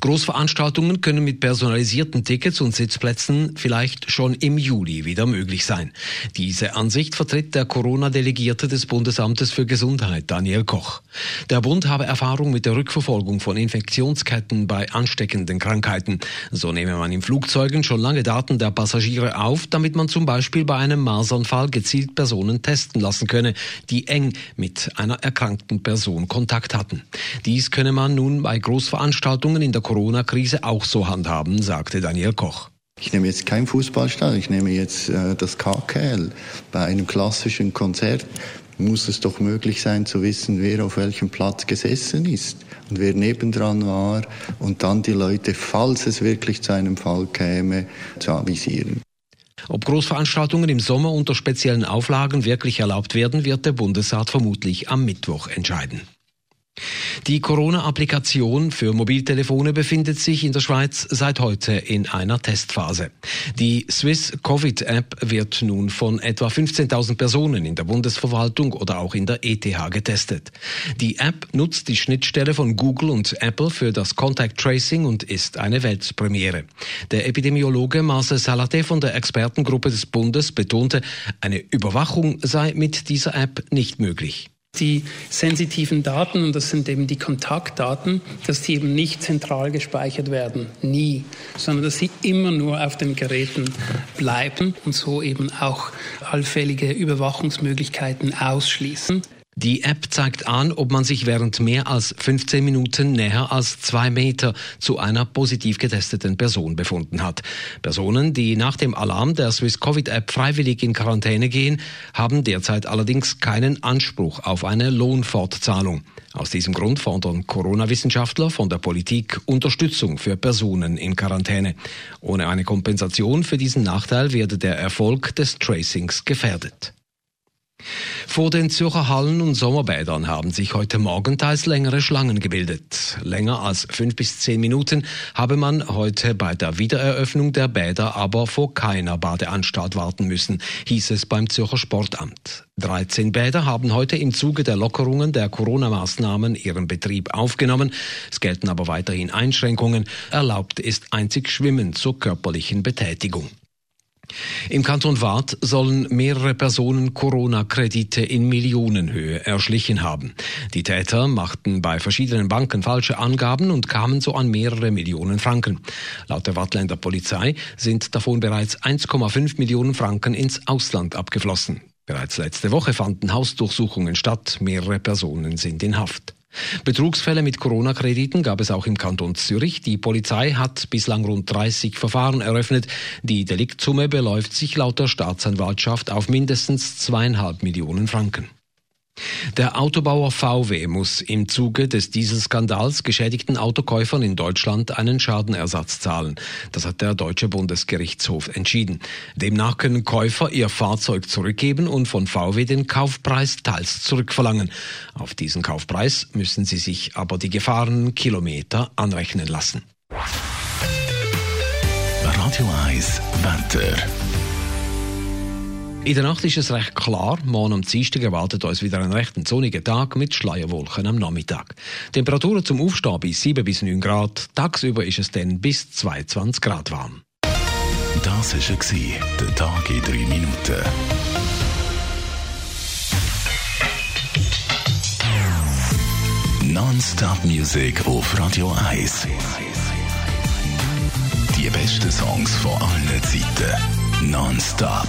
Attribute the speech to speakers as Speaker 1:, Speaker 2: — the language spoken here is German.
Speaker 1: Großveranstaltungen können mit personalisierten Tickets und Sitzplätzen vielleicht schon im Juli wieder möglich sein. Diese Ansicht vertritt der Corona-Delegierte des Bundesamtes für Gesundheit, Daniel Koch. Der Bund habe Erfahrung mit der Rückverfolgung von Infektionsketten bei ansteckenden Krankheiten. So nehme man in Flugzeugen schon lange Daten der Passagiere auf, damit man zum Beispiel bei einem Marsernfall gezielt Personen testen lassen könne, die eng mit einer erkrankten Person Kontakt hatten. Dies könne man nun bei Großveranstaltungen in der Corona-Krise auch so handhaben, sagte Daniel Koch.
Speaker 2: Ich nehme jetzt kein Fußballstadion, ich nehme jetzt äh, das KKL. Bei einem klassischen Konzert muss es doch möglich sein zu wissen, wer auf welchem Platz gesessen ist und wer nebendran war und dann die Leute, falls es wirklich zu einem Fall käme, zu avisieren.
Speaker 1: Ob Großveranstaltungen im Sommer unter speziellen Auflagen wirklich erlaubt werden, wird der Bundesrat vermutlich am Mittwoch entscheiden. Die Corona-Applikation für Mobiltelefone befindet sich in der Schweiz seit heute in einer Testphase. Die Swiss Covid-App wird nun von etwa 15.000 Personen in der Bundesverwaltung oder auch in der ETH getestet. Die App nutzt die Schnittstelle von Google und Apple für das Contact Tracing und ist eine Weltpremiere. Der Epidemiologe Marcel Salate von der Expertengruppe des Bundes betonte, eine Überwachung sei mit dieser App nicht möglich
Speaker 3: die sensitiven Daten, und das sind eben die Kontaktdaten, dass die eben nicht zentral gespeichert werden, nie, sondern dass sie immer nur auf den Geräten bleiben und so eben auch allfällige Überwachungsmöglichkeiten ausschließen.
Speaker 1: Die App zeigt an, ob man sich während mehr als 15 Minuten näher als zwei Meter zu einer positiv getesteten Person befunden hat. Personen, die nach dem Alarm der Swiss Covid App freiwillig in Quarantäne gehen, haben derzeit allerdings keinen Anspruch auf eine Lohnfortzahlung. Aus diesem Grund fordern Corona-Wissenschaftler von der Politik Unterstützung für Personen in Quarantäne. Ohne eine Kompensation für diesen Nachteil werde der Erfolg des Tracings gefährdet. Vor den Zürcher Hallen und Sommerbädern haben sich heute Morgen teils längere Schlangen gebildet. Länger als fünf bis zehn Minuten habe man heute bei der Wiedereröffnung der Bäder aber vor keiner Badeanstalt warten müssen, hieß es beim Zürcher Sportamt. 13 Bäder haben heute im Zuge der Lockerungen der Corona-Maßnahmen ihren Betrieb aufgenommen. Es gelten aber weiterhin Einschränkungen. Erlaubt ist einzig Schwimmen zur körperlichen Betätigung. Im Kanton Waadt sollen mehrere Personen Corona-Kredite in Millionenhöhe erschlichen haben. Die Täter machten bei verschiedenen Banken falsche Angaben und kamen so an mehrere Millionen Franken. Laut der Wattländer Polizei sind davon bereits 1,5 Millionen Franken ins Ausland abgeflossen. Bereits letzte Woche fanden Hausdurchsuchungen statt, mehrere Personen sind in Haft. Betrugsfälle mit Corona-Krediten gab es auch im Kanton Zürich. Die Polizei hat bislang rund 30 Verfahren eröffnet. Die Deliktsumme beläuft sich laut der Staatsanwaltschaft auf mindestens zweieinhalb Millionen Franken. Der Autobauer VW muss im Zuge des Dieselskandals geschädigten Autokäufern in Deutschland einen Schadenersatz zahlen. Das hat der Deutsche Bundesgerichtshof entschieden. Demnach können Käufer ihr Fahrzeug zurückgeben und von VW den Kaufpreis teils zurückverlangen. Auf diesen Kaufpreis müssen sie sich aber die gefahrenen Kilometer anrechnen lassen.
Speaker 4: Radio 1 Wetter.
Speaker 1: In der Nacht ist es recht klar. Morgen am Dienstag erwartet uns wieder ein recht sonniger Tag mit Schleierwolken am Nachmittag. Temperaturen zum Aufstehen bis 7 bis 9 Grad. Tagsüber ist es dann bis 22 Grad warm.
Speaker 4: Das war der Tag in 3 Minuten. Non-Stop Music auf Radio 1. Die besten Songs von allen Zeiten. Non-Stop.